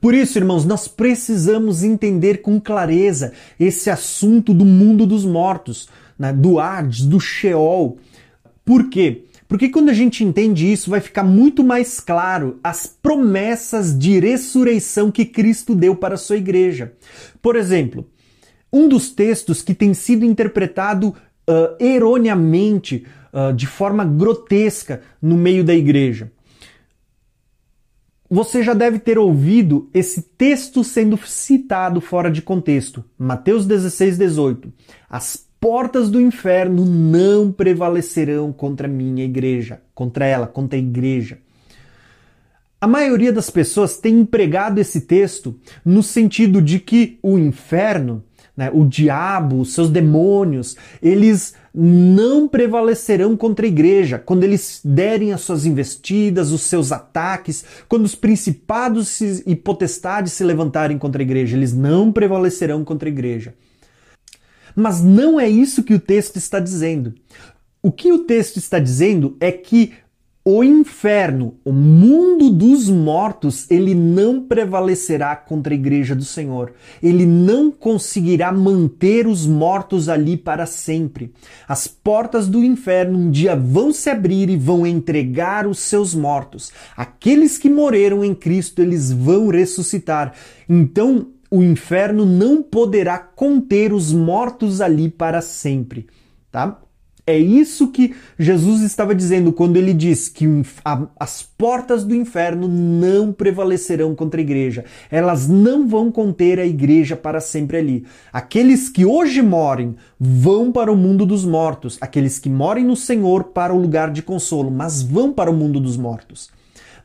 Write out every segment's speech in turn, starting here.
Por isso, irmãos, nós precisamos entender com clareza esse assunto do mundo dos mortos, né? do Hades, do Sheol. Por quê? Porque quando a gente entende isso, vai ficar muito mais claro as promessas de ressurreição que Cristo deu para a sua igreja. Por exemplo, um dos textos que tem sido interpretado uh, erroneamente, uh, de forma grotesca, no meio da igreja. Você já deve ter ouvido esse texto sendo citado fora de contexto. Mateus 16, 18. As portas do inferno não prevalecerão contra a minha igreja, contra ela, contra a igreja. A maioria das pessoas tem empregado esse texto no sentido de que o inferno, né, o diabo, os seus demônios, eles não prevalecerão contra a igreja quando eles derem as suas investidas, os seus ataques, quando os principados e potestades se levantarem contra a igreja, eles não prevalecerão contra a igreja. Mas não é isso que o texto está dizendo. O que o texto está dizendo é que o inferno, o mundo dos mortos, ele não prevalecerá contra a igreja do Senhor. Ele não conseguirá manter os mortos ali para sempre. As portas do inferno um dia vão se abrir e vão entregar os seus mortos. Aqueles que morreram em Cristo, eles vão ressuscitar. Então, o inferno não poderá conter os mortos ali para sempre, tá? É isso que Jesus estava dizendo quando ele diz que as portas do inferno não prevalecerão contra a igreja. Elas não vão conter a igreja para sempre ali. Aqueles que hoje morem vão para o mundo dos mortos. Aqueles que morem no Senhor para o lugar de consolo, mas vão para o mundo dos mortos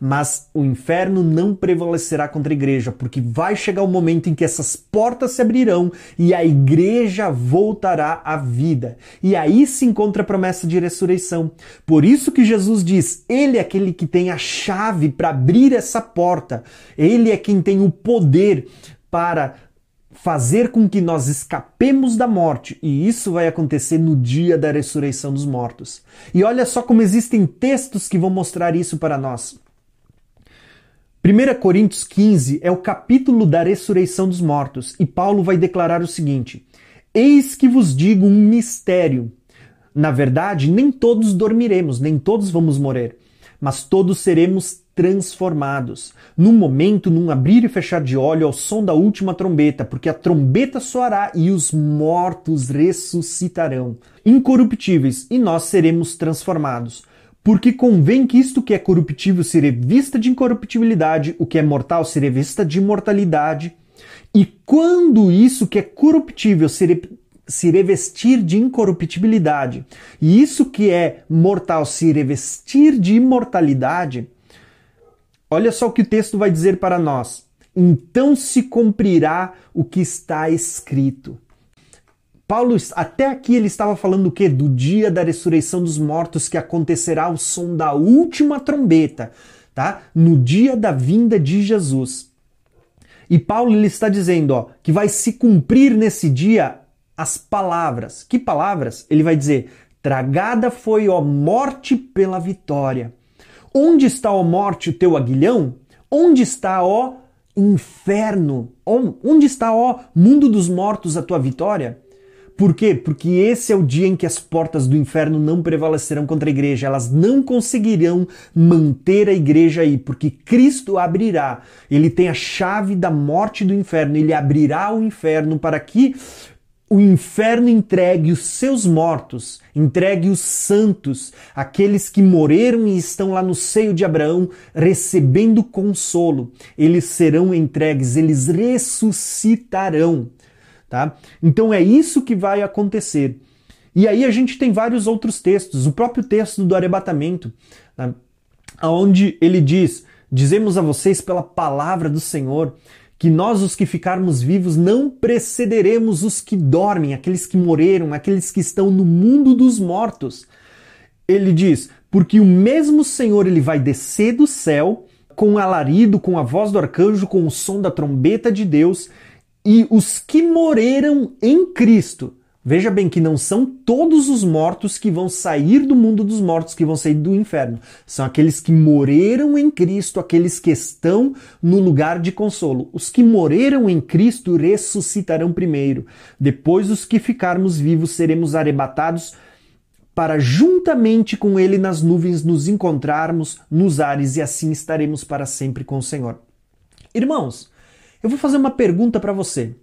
mas o inferno não prevalecerá contra a igreja, porque vai chegar o momento em que essas portas se abrirão e a igreja voltará à vida. E aí se encontra a promessa de ressurreição. Por isso que Jesus diz: Ele é aquele que tem a chave para abrir essa porta. Ele é quem tem o poder para fazer com que nós escapemos da morte, e isso vai acontecer no dia da ressurreição dos mortos. E olha só como existem textos que vão mostrar isso para nós. 1 Coríntios 15 é o capítulo da ressurreição dos mortos e Paulo vai declarar o seguinte: Eis que vos digo um mistério. Na verdade, nem todos dormiremos, nem todos vamos morrer, mas todos seremos transformados. Num momento, num abrir e fechar de olho ao som da última trombeta, porque a trombeta soará e os mortos ressuscitarão, incorruptíveis, e nós seremos transformados. Porque convém que isto que é corruptível se revista de incorruptibilidade, o que é mortal se revista de imortalidade. E quando isso que é corruptível se, se revestir de incorruptibilidade, e isso que é mortal se revestir de imortalidade, olha só o que o texto vai dizer para nós. Então se cumprirá o que está escrito. Paulo, até aqui ele estava falando o quê? Do dia da ressurreição dos mortos que acontecerá o som da última trombeta, tá? No dia da vinda de Jesus. E Paulo ele está dizendo, ó, que vai se cumprir nesse dia as palavras. Que palavras? Ele vai dizer: "Tragada foi ó morte pela vitória". Onde está ó morte o teu aguilhão? Onde está ó inferno? Onde está ó mundo dos mortos a tua vitória? Por quê? Porque esse é o dia em que as portas do inferno não prevalecerão contra a igreja, elas não conseguirão manter a igreja aí, porque Cristo abrirá, ele tem a chave da morte do inferno, ele abrirá o inferno para que o inferno entregue os seus mortos, entregue os santos, aqueles que morreram e estão lá no seio de Abraão, recebendo consolo. Eles serão entregues, eles ressuscitarão tá? Então é isso que vai acontecer. E aí a gente tem vários outros textos, o próprio texto do arrebatamento, né? onde ele diz: Dizemos a vocês pela palavra do Senhor que nós, os que ficarmos vivos, não precederemos os que dormem, aqueles que morreram, aqueles que estão no mundo dos mortos. Ele diz: Porque o mesmo Senhor ele vai descer do céu com um alarido, com a voz do arcanjo, com o som da trombeta de Deus, e os que morreram em Cristo Veja bem que não são todos os mortos que vão sair do mundo dos mortos, que vão sair do inferno. São aqueles que morreram em Cristo, aqueles que estão no lugar de consolo. Os que morreram em Cristo ressuscitarão primeiro. Depois, os que ficarmos vivos seremos arrebatados para juntamente com Ele nas nuvens nos encontrarmos nos ares e assim estaremos para sempre com o Senhor. Irmãos, eu vou fazer uma pergunta para você.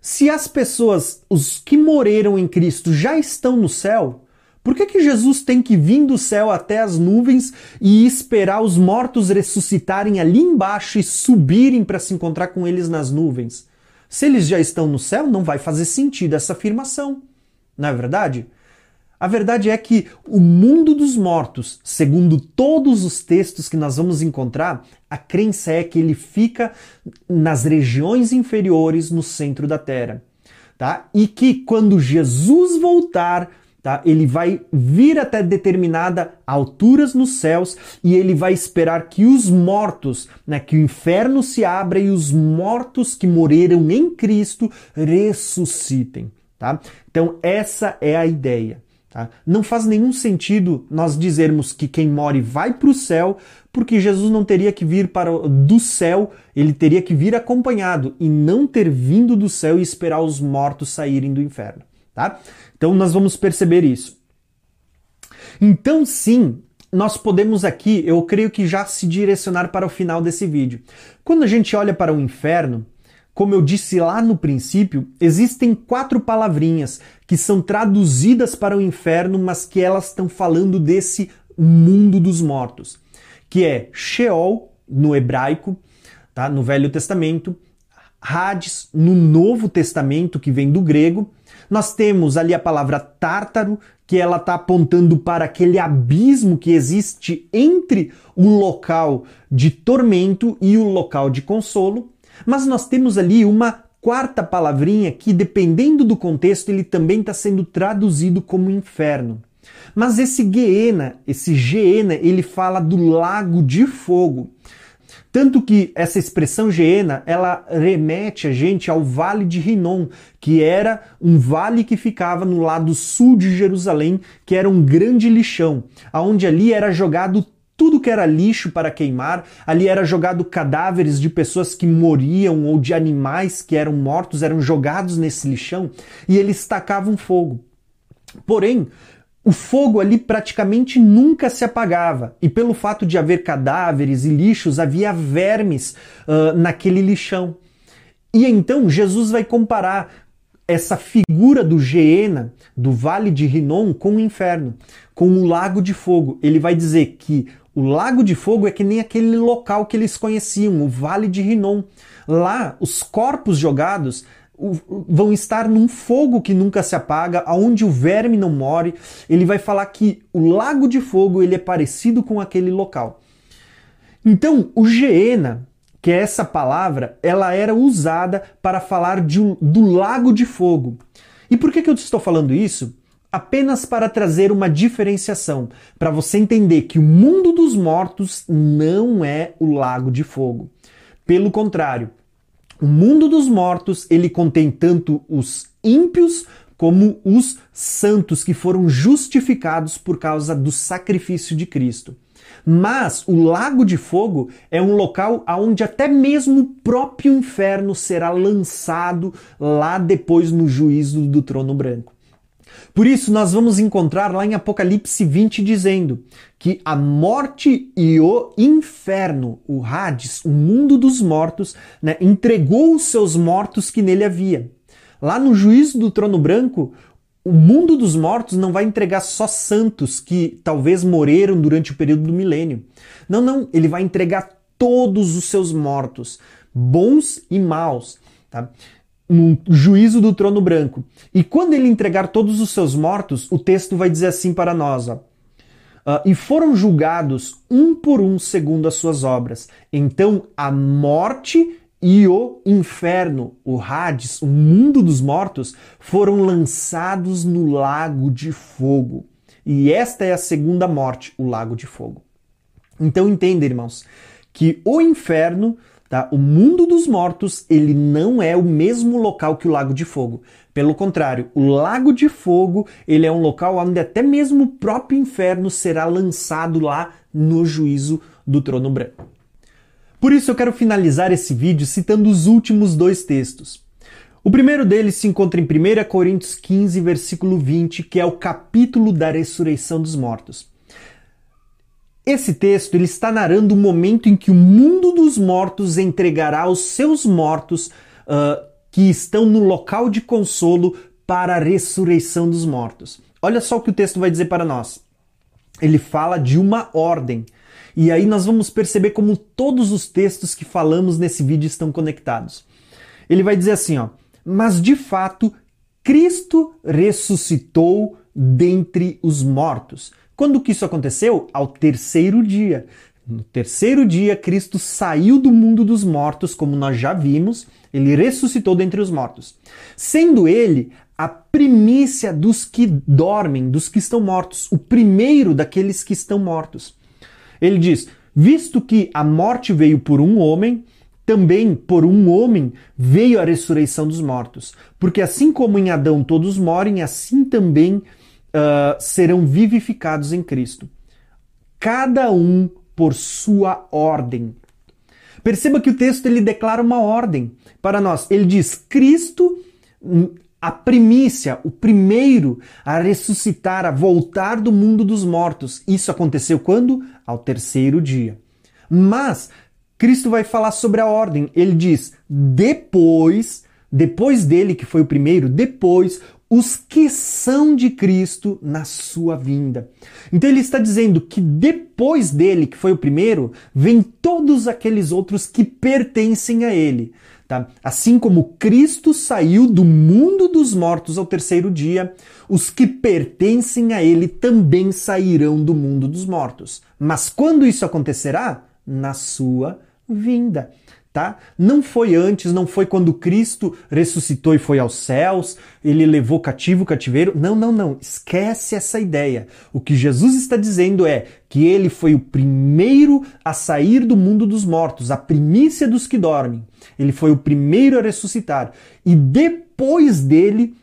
Se as pessoas, os que morreram em Cristo, já estão no céu, por que, que Jesus tem que vir do céu até as nuvens e esperar os mortos ressuscitarem ali embaixo e subirem para se encontrar com eles nas nuvens? Se eles já estão no céu, não vai fazer sentido essa afirmação. Não é verdade? A verdade é que o mundo dos mortos, segundo todos os textos que nós vamos encontrar, a crença é que ele fica nas regiões inferiores no centro da terra, tá? E que quando Jesus voltar, tá? Ele vai vir até determinada alturas nos céus e ele vai esperar que os mortos, né, que o inferno se abra e os mortos que morreram em Cristo ressuscitem, tá? Então essa é a ideia. Tá? Não faz nenhum sentido nós dizermos que quem morre vai para o céu, porque Jesus não teria que vir para do céu, ele teria que vir acompanhado e não ter vindo do céu e esperar os mortos saírem do inferno. Tá? Então nós vamos perceber isso. Então sim, nós podemos aqui, eu creio que já se direcionar para o final desse vídeo. Quando a gente olha para o inferno, como eu disse lá no princípio, existem quatro palavrinhas que são traduzidas para o inferno, mas que elas estão falando desse mundo dos mortos, que é Sheol no hebraico, tá? No Velho Testamento, Hades no Novo Testamento, que vem do grego. Nós temos ali a palavra tártaro, que ela está apontando para aquele abismo que existe entre o local de tormento e o local de consolo. Mas nós temos ali uma quarta palavrinha que, dependendo do contexto, ele também está sendo traduzido como inferno. Mas esse Geena, esse Geena, ele fala do lago de fogo. Tanto que essa expressão Geena, ela remete a gente ao Vale de Rinom, que era um vale que ficava no lado sul de Jerusalém, que era um grande lixão, aonde ali era jogado tudo que era lixo para queimar, ali era jogado cadáveres de pessoas que moriam ou de animais que eram mortos, eram jogados nesse lixão e eles tacavam fogo. Porém, o fogo ali praticamente nunca se apagava, e pelo fato de haver cadáveres e lixos, havia vermes uh, naquele lixão. E então Jesus vai comparar essa figura do Geena, do Vale de Rinom, com o inferno, com o lago de fogo. Ele vai dizer que o Lago de Fogo é que nem aquele local que eles conheciam, o Vale de Rinom. Lá, os corpos jogados vão estar num fogo que nunca se apaga, aonde o verme não morre. Ele vai falar que o Lago de Fogo ele é parecido com aquele local. Então, o Geena, que é essa palavra, ela era usada para falar de do Lago de Fogo. E por que, que eu estou falando isso? Apenas para trazer uma diferenciação, para você entender que o mundo dos mortos não é o lago de fogo. Pelo contrário, o mundo dos mortos, ele contém tanto os ímpios como os santos que foram justificados por causa do sacrifício de Cristo. Mas o lago de fogo é um local aonde até mesmo o próprio inferno será lançado lá depois no juízo do trono branco. Por isso, nós vamos encontrar lá em Apocalipse 20 dizendo que a morte e o inferno, o Hades, o mundo dos mortos, né, entregou os seus mortos que nele havia. Lá no juízo do trono branco, o mundo dos mortos não vai entregar só santos que talvez morreram durante o período do milênio. Não, não, ele vai entregar todos os seus mortos, bons e maus. Tá? No juízo do trono branco. E quando ele entregar todos os seus mortos, o texto vai dizer assim para nós: ó, Uh, e foram julgados um por um segundo as suas obras. Então a morte e o inferno, o Hades, o mundo dos mortos, foram lançados no lago de fogo. E esta é a segunda morte, o lago de fogo. Então entenda, irmãos, que o inferno Tá? O mundo dos mortos ele não é o mesmo local que o Lago de Fogo. Pelo contrário, o Lago de Fogo ele é um local onde até mesmo o próprio inferno será lançado lá no juízo do trono branco. Por isso eu quero finalizar esse vídeo citando os últimos dois textos. O primeiro deles se encontra em 1 Coríntios 15, versículo 20, que é o capítulo da ressurreição dos mortos. Esse texto ele está narrando o momento em que o mundo dos mortos entregará os seus mortos uh, que estão no local de consolo para a ressurreição dos mortos. Olha só o que o texto vai dizer para nós. Ele fala de uma ordem. E aí nós vamos perceber como todos os textos que falamos nesse vídeo estão conectados. Ele vai dizer assim, ó: "Mas de fato Cristo ressuscitou dentre os mortos." Quando que isso aconteceu? Ao terceiro dia. No terceiro dia, Cristo saiu do mundo dos mortos, como nós já vimos, ele ressuscitou dentre os mortos. Sendo ele a primícia dos que dormem, dos que estão mortos, o primeiro daqueles que estão mortos. Ele diz: Visto que a morte veio por um homem, também por um homem veio a ressurreição dos mortos. Porque assim como em Adão todos morrem, assim também uh, serão vivificados em Cristo. Cada um por sua ordem. Perceba que o texto ele declara uma ordem para nós. Ele diz: Cristo, hum, a primícia, o primeiro a ressuscitar, a voltar do mundo dos mortos. Isso aconteceu quando? Ao terceiro dia. Mas Cristo vai falar sobre a ordem. Ele diz: depois, depois dele, que foi o primeiro, depois os que são de Cristo na sua vinda. Então ele está dizendo que depois dele, que foi o primeiro, vem todos aqueles outros que pertencem a ele. Tá? Assim como Cristo saiu do mundo dos mortos ao terceiro dia, os que pertencem a ele também sairão do mundo dos mortos. Mas quando isso acontecerá? Na sua vinda tá? Não foi antes, não foi quando Cristo ressuscitou e foi aos céus, ele levou cativo o cativeiro. Não, não, não. Esquece essa ideia. O que Jesus está dizendo é que ele foi o primeiro a sair do mundo dos mortos, a primícia dos que dormem. Ele foi o primeiro a ressuscitar. E depois dele,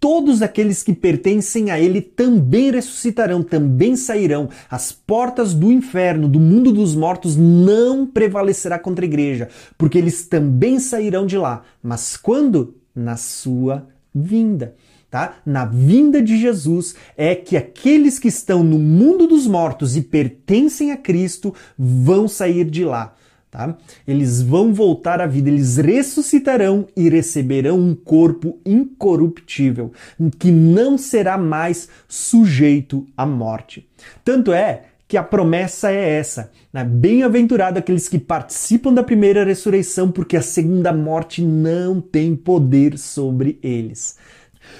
todos aqueles que pertencem a ele também ressuscitarão, também sairão. As portas do inferno, do mundo dos mortos, não prevalecerá contra a igreja, porque eles também sairão de lá. Mas quando? Na sua vinda. Tá? Na vinda de Jesus é que aqueles que estão no mundo dos mortos e pertencem a Cristo vão sair de lá. Tá? Eles vão voltar à vida, eles ressuscitarão e receberão um corpo incorruptível, que não será mais sujeito à morte. Tanto é que a promessa é essa: né? bem-aventurado aqueles que participam da primeira ressurreição, porque a segunda morte não tem poder sobre eles.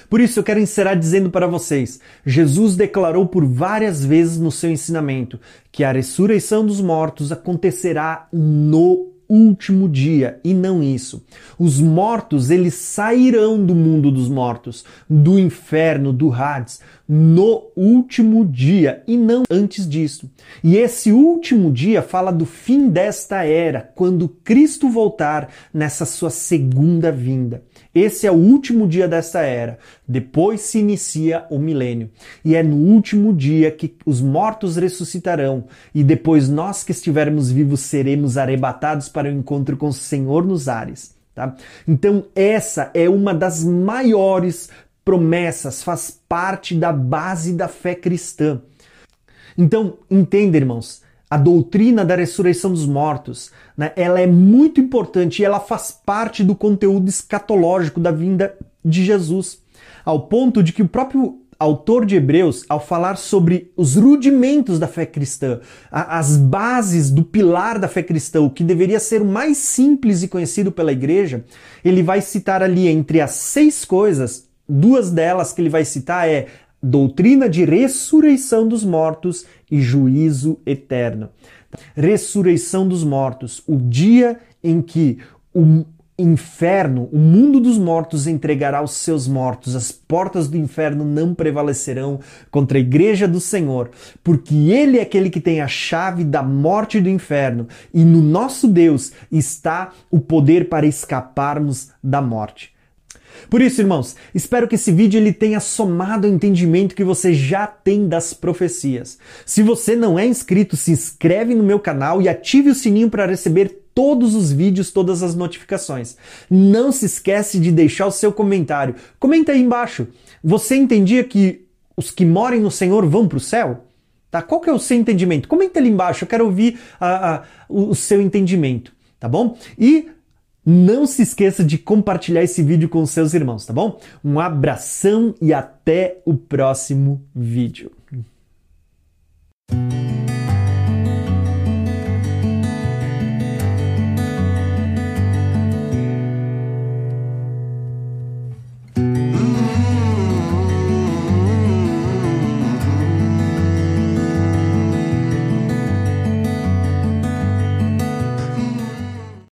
Por isso eu quero encerrar dizendo para vocês: Jesus declarou por várias vezes no seu ensinamento que a ressurreição dos mortos acontecerá no último dia e não isso. Os mortos, eles sairão do mundo dos mortos, do inferno, do Hades, no último dia e não antes disso. E esse último dia fala do fim desta era, quando Cristo voltar nessa sua segunda vinda. Esse é o último dia desta era. Depois se inicia o milênio. E é no último dia que os mortos ressuscitarão. E depois nós que estivermos vivos seremos arrebatados para o encontro com o Senhor nos ares. Tá? Então, essa é uma das maiores promessas, faz parte da base da fé cristã. Então, entenda, irmãos, a doutrina da ressurreição dos mortos, né, ela é muito importante e ela faz parte do conteúdo escatológico da vinda de Jesus, ao ponto de que o próprio autor de Hebreus, ao falar sobre os rudimentos da fé cristã, as bases do pilar da fé cristã, o que deveria ser o mais simples e conhecido pela igreja, ele vai citar ali entre as seis coisas, duas delas que ele vai citar é doutrina de ressurreição dos mortos e juízo eterno. Ressurreição dos mortos, o dia em que o inferno, o mundo dos mortos entregará os seus mortos, as portas do inferno não prevalecerão contra a igreja do Senhor, porque Ele é aquele que tem a chave da morte do inferno, e no nosso Deus está o poder para escaparmos da morte. Por isso, irmãos, espero que esse vídeo ele tenha somado ao entendimento que você já tem das profecias. Se você não é inscrito, se inscreve no meu canal e ative o sininho para receber todos os vídeos, todas as notificações. Não se esquece de deixar o seu comentário. Comenta aí embaixo. Você entendia que os que moram no Senhor vão para o céu? Tá? Qual que é o seu entendimento? Comenta ali embaixo, eu quero ouvir o seu entendimento, tá bom? E não se esqueça de compartilhar esse vídeo com seus irmãos, tá bom? Um abração e até o próximo vídeo.